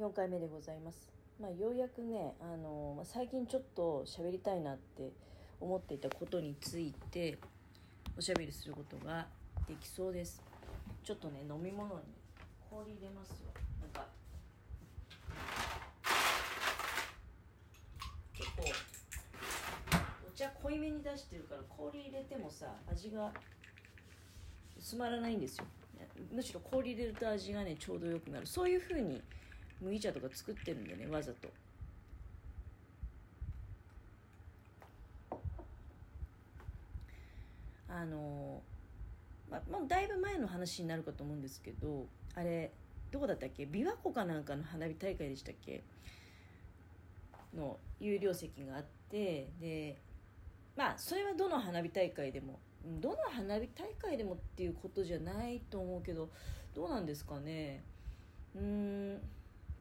4回目でございます。まあ、ようやくね、あのまあ最近ちょっと喋りたいなって思っていたことについておしゃべりすることができそうです。ちょっとね、飲み物に氷入れますよ。なんか結構お茶濃いめに出してるから氷入れてもさ味が薄まらないんですよむしろ氷入れると味がねちょうどよくなるそういう風に麦茶とか作ってるんでねわざと。あのまあ、もうだいぶ前の話になるかと思うんですけどあれどこだったっけ？琵琶湖かなんかの花火大会でしたっけ？の有料席があってでまあそれはどの花火大会でもどの花火大会でもっていうことじゃないと思うけどどうなんですかね？うーん。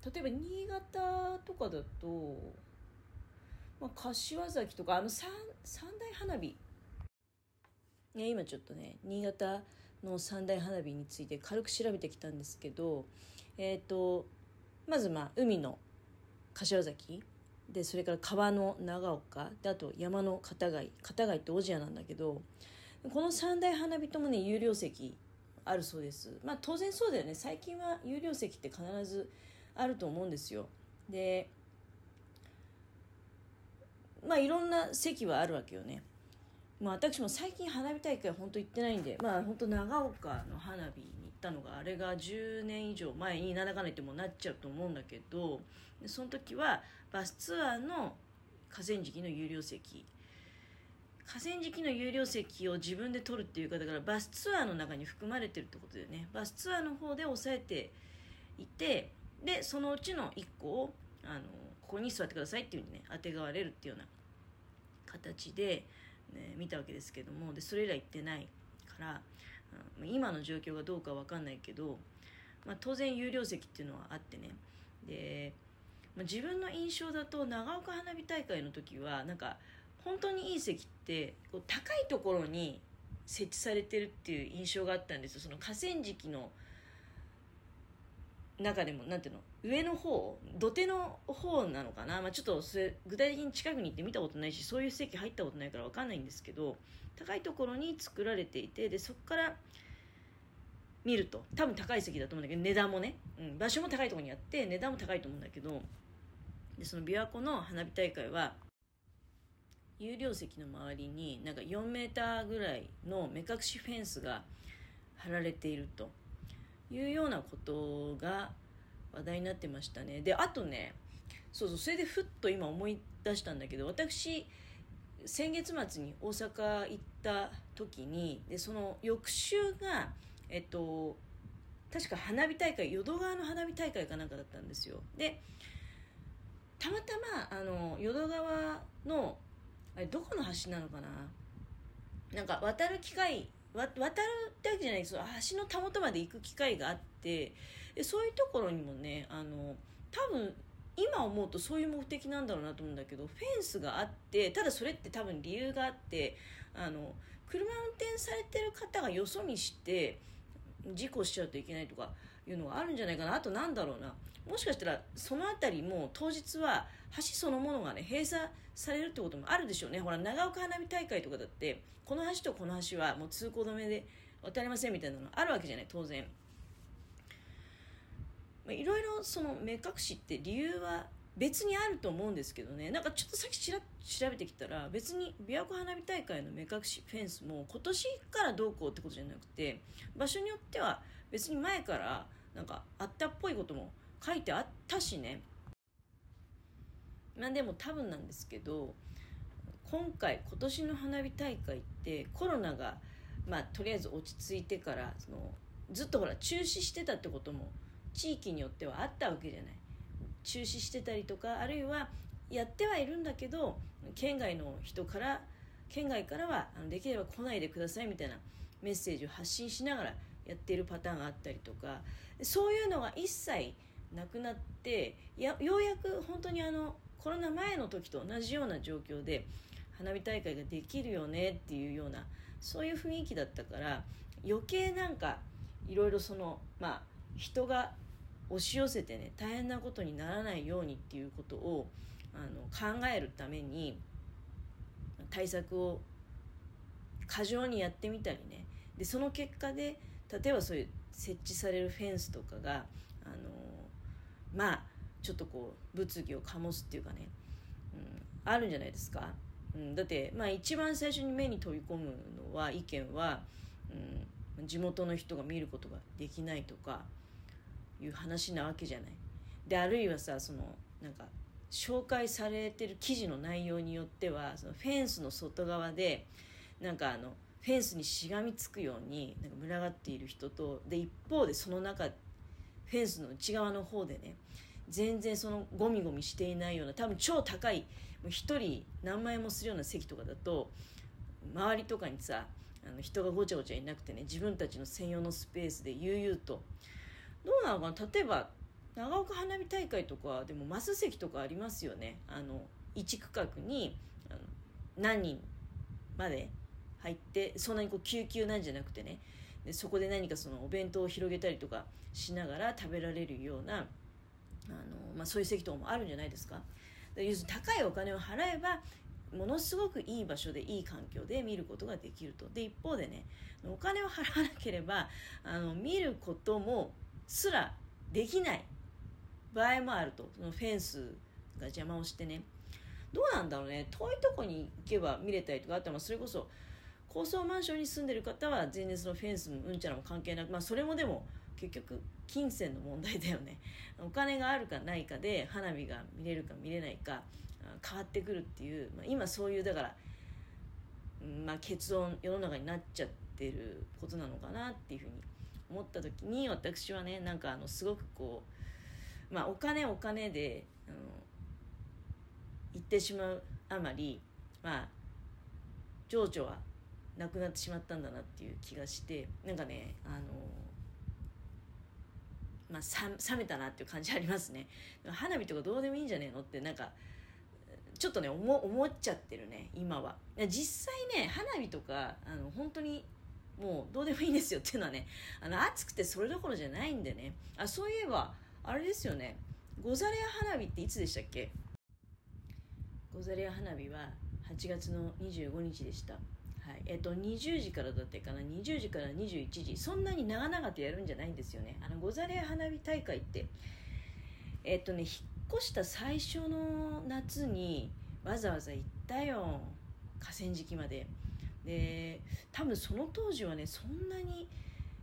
例えば新潟とかだと、まあ、柏崎とかあの三三大花火。ね、今ちょっとね新潟の三大花火について軽く調べてきたんですけどえっ、とまずまあ海の柏崎。でそれから川の長岡。であと山の片貝。片貝って小千谷なんだけどこの三大花火ともね有料席あるそうです。まあ当然そうだよね。最近は有料席って必ずあると思うんですよ。でまあいろんな席はあるわけよね。まあ私も最近花火大会本当行ってないんでまあ本当長岡の花火に行ったのがあれが10年以上前になんだかんだ言ってもなっちゃうと思うんだけどでその時はバスツアーの河川敷の有料席。河川敷の有料席を自分で取るっていうかだからバスツアーの中に含まれてるってことだよね。バスツアーの方で抑えていてでそのうちの1個をあのここに座ってくださいっていうふうにね当てがわれるっていうような形で、ね、見たわけですけどもでそれ以来行ってないから、うん今の状況がどうかわかんないけど、まあ、当然有料席っていうのはあってね。で、まあ、自分の印象だと長岡花火大会の時はなんか本当にいい席ってこう高いところに設置されてるっていう印象があったんですよ。その河川敷の中でもなんていうの上の方土手の方なのかな、まあ、ちょっとそれ具体的に近くに行って見たことないしそういう席入ったことないから分かんないんですけど高いところに作られていてでそこから見ると多分高い席だと思うんだけど値段もね、うん、場所も高いところにあって値段も高いと思うんだけどでその琵琶湖の花火大会は有料席の周りになんか4メーターぐらいの目隠しフェンスが張られていると。いうようなことが話題になってましたね。であとねそうそうそれでふっと今思い出したんだけど私先月末に大阪行った時にでその翌週がえっと確か花火大会淀川の花火大会かなんかだったんですよ。でたまたまあの淀川のあれどこの橋なのかな？なんか渡る機会渡るってわけじゃないその橋のたもとまで行く機会があってでそういうところにもねあの多分今思うとそういう目的なんだろうなと思うんだけどフェンスがあってただそれって多分理由があってあの車運転されてる方がよそ見して事故しちゃうといけないとかいうのがあるんじゃないかな。あとなんだろうな。もしかしたらその辺りも当日は橋そのものがね閉鎖されるってこともあるでしょうね。ほら長岡花火大会とかだってこの橋とこの橋はもう通行止めで渡れませんみたいなのあるわけじゃない当然。いろいろその目隠しって理由は別にあると思うんですけどね。なんかちょっとさっき調べてきたら別に琵琶湖花火大会の目隠しフェンスも今年からどうこうってことじゃなくて場所によっては別に前からなんかあったっぽいことも書いてあったしね。まあでも多分なんですけど今回今年の花火大会ってコロナがまあとりあえず落ち着いてからそのずっとほら中止してたってことも地域によってはあったわけじゃない。中止してたりとかあるいはやってはいるんだけど県外の人から県外からはできれば来ないでくださいみたいなメッセージを発信しながらやってるパターンがあったりとかそういうのが一切なくなってやようやく本当にあのコロナ前の時と同じような状況で花火大会ができるよねっていうようなそういう雰囲気だったから余計なんかいろいろそのまあ人が押し寄せてね大変なことにならないようにっていうことをあの考えるために対策を過剰にやってみたりね。でその結果で例えばそういう設置されるフェンスとかがあのまあちょっとこう物議を醸すっていうかね、うん、あるんじゃないですか、うん、だって、まあ、一番最初に目に飛び込むのは意見は、うん、地元の人が見ることができないとかいう話なわけじゃない。であるいはさそのなんか紹介されてる記事の内容によってはそのフェンスの外側でなんかあのフェンスにしがみつくようになんか群がっている人とで一方でその中フェンスの内側の方でね全然そのゴミゴミしていないような多分超高い1人何万円もするような席とかだと周りとかにさあの人がごちゃごちゃいなくてね自分たちの専用のスペースで悠々と。どうなのかな？例えば長岡花火大会とかでもマス席とかありますよね。あの1区画にあの何人まで入ってそんなにこう救急なんじゃなくてね。でそこで何かそのお弁当を広げたりとかしながら食べられるようなあの、まあ、そういう席とかもあるんじゃないですか。で要するに高いお金を払えばものすごくいい場所でいい環境で見ることができると。で一方でねお金を払わなければあの見ることもすらできない場合もあると。そのフェンスが邪魔をしてね。どうなんだろうね。遠いとこに行けば見れたりとかあってもそれこそ高層マンションに住んでる方は全然そのフェンスもうんちゃらも関係なく、まあ、それもでも結局金銭の問題だよね。お金があるかないかで花火が見れるか見れないか変わってくるっていう、まあ、今そういうだから、まあ、結論世の中になっちゃってることなのかなっていうふうに思った時に私はねなんかあのすごくこう、まあ、お金お金であの言ってしまうあまりまあ情緒はなくなってしまったんだなっていう気がしてなんかねあのまあ、冷めたなっていう感じありますね。花火とかどうでもいいんじゃねえのってなんかちょっとね思っちゃってるね今は。実際ね花火とかあの本当にもうどうでもいいんですよっていうのはねあの暑くてそれどころじゃないんでね。あそういえばあれですよね。ゴザレア花火っていつでしたっけ？ゴザレア花火は8月の25日でした。はい。えっと、20時からだったかな？20時から21時。そんなに長々とやるんじゃないんですよね。あのゴザレ花火大会って。えっとね引っ越した最初の夏にわざわざ行ったよ。河川敷まで。で多分その当時はねそんなに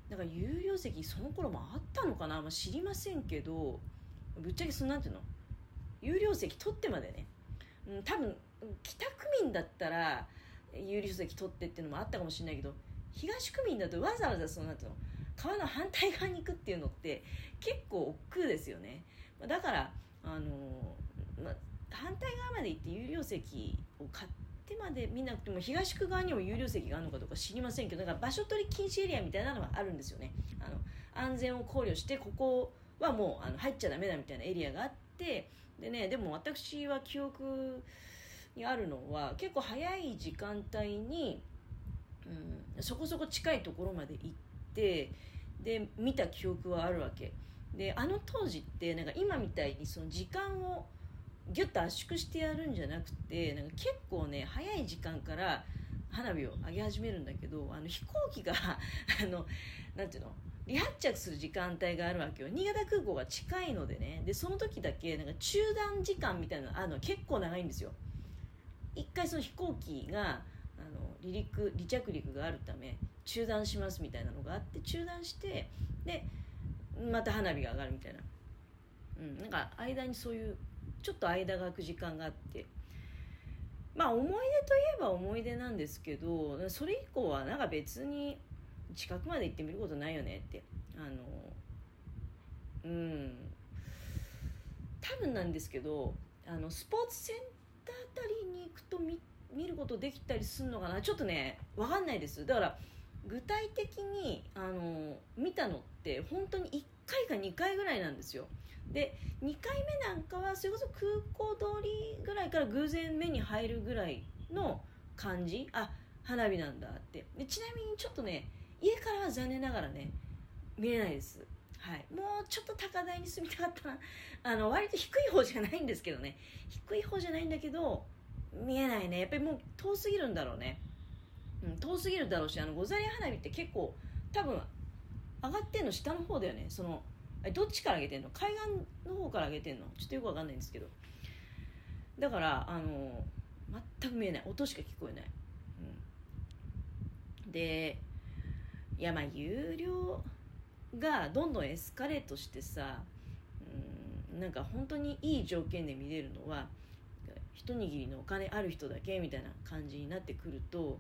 なんか有料席その頃もあったのかな、まあ、知りませんけどぶっちゃけそのなんていうの？有料席取ってまでね、うん、多分北区民だったら有利席取ってっていうのもあったかもしれないけど東区民だとわざわざそのなんていうの川の反対側に行くっていうのって結構億劫ですよね。だからあのま反対側まで行って有料席を買ってまで見なくても東区側にも有料席があるのかどうか知りませんけどだから場所取り禁止エリアみたいなのはあるんですよね。あの安全を考慮してここはもうあの入っちゃダメだみたいなエリアがあってでねでも私は記憶にあるのは結構早い時間帯に、うん、そこそこ近いところまで行ってで見た記憶はあるわけ。であの当時ってなんか今みたいにその時間をギュッと圧縮してやるんじゃなくてなんか結構ね早い時間から花火を上げ始めるんだけどあの飛行機が あのなんていうの？離発着する時間帯があるわけよ。新潟空港が近いのでね。でその時だけなんか中断時間みたいなのあの。結構長いんですよ。一回その飛行機があの離陸離着陸があるため中断しますみたいなのがあって中断してでまた花火が上がるみたいな、うん、なんか間にそういうちょっと間が空く時間があって。まあ思い出といえば思い出なんですけどそれ以降はなんか別に近くまで行ってみることないよねって。あのうん。多分なんですけどあのスポーツセンタりに行くと見見ることできたりするのかな？ちょっとね分かんないです。だから具体的にあの見たのって本当に1回か2回ぐらいなんですよ。で2回目なんかはそれこそ空港通りぐらいから偶然目に入るぐらいの感じ？あ花火なんだって。でちなみにちょっとね家からは残念ながらね見れないです。はい、もうちょっと高台に住みたかったな。あの割と低い方じゃないんですけどね。低い方じゃないんだけど見えないね。やっぱりもう遠すぎるんだろうね、うん、遠すぎるだろうしあのゴザリ花火って結構多分上がってんの下の方だよね。そのどっちから上げてんの？海岸の方から上げてんの？ちょっとよくわかんないんですけど。だからあの全く見えない。音しか聞こえない、うん、でいやまあ有料がどんどんエスカレートしてさうんなんか本当にいい条件で見れるのは一握りのお金ある人だけみたいな感じになってくると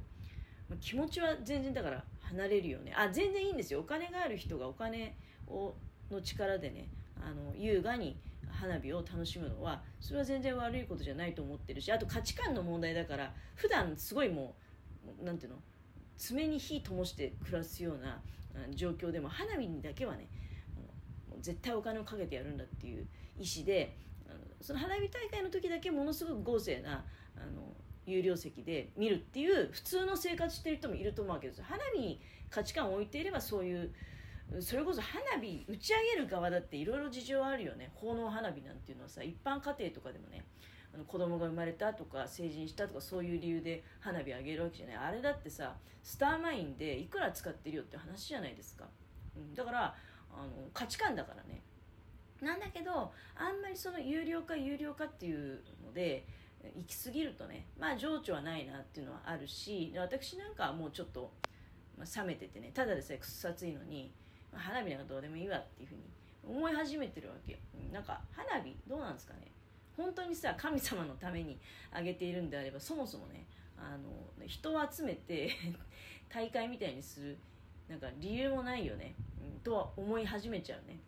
気持ちは全然だから離れるよね。あ全然いいんですよ。お金がある人がお金をの力でねあの優雅に花火を楽しむのはそれは全然悪いことじゃないと思ってるしあと価値観の問題だから普段すごいもう何ていうの？爪に火灯して暮らすような状況でも花火にだけはね絶対お金をかけてやるんだっていう意思でその花火大会の時だけものすごく豪勢なあの有料席で見るっていう普通の生活してる人もいると思うわけです花火に価値観を置いていればそういうそれこそ花火打ち上げる側だっていろいろ事情あるよね。奉納花火なんていうのはさ一般家庭とかでもねあの子供が生まれたとか成人したとかそういう理由で花火あげるわけじゃない。あれだってさスターマインでいくら使ってるよって話じゃないですか、うん、だからあの価値観だからね。なんだけどあんまりその有料化有料化っていうので行き過ぎるとねまあ情緒はないなっていうのはあるし私なんかはもうちょっと、まあ、冷めててねただでさえくっさついのに、まあ、花火なんかどうでもいいわっていうふうに思い始めてるわけよ。なんか花火どうなんですかね。本当にさ神様のためにあげているんであればそもそもねあの人を集めて 大会みたいにするなんか理由もないよね、うん、とは思い始めちゃうね。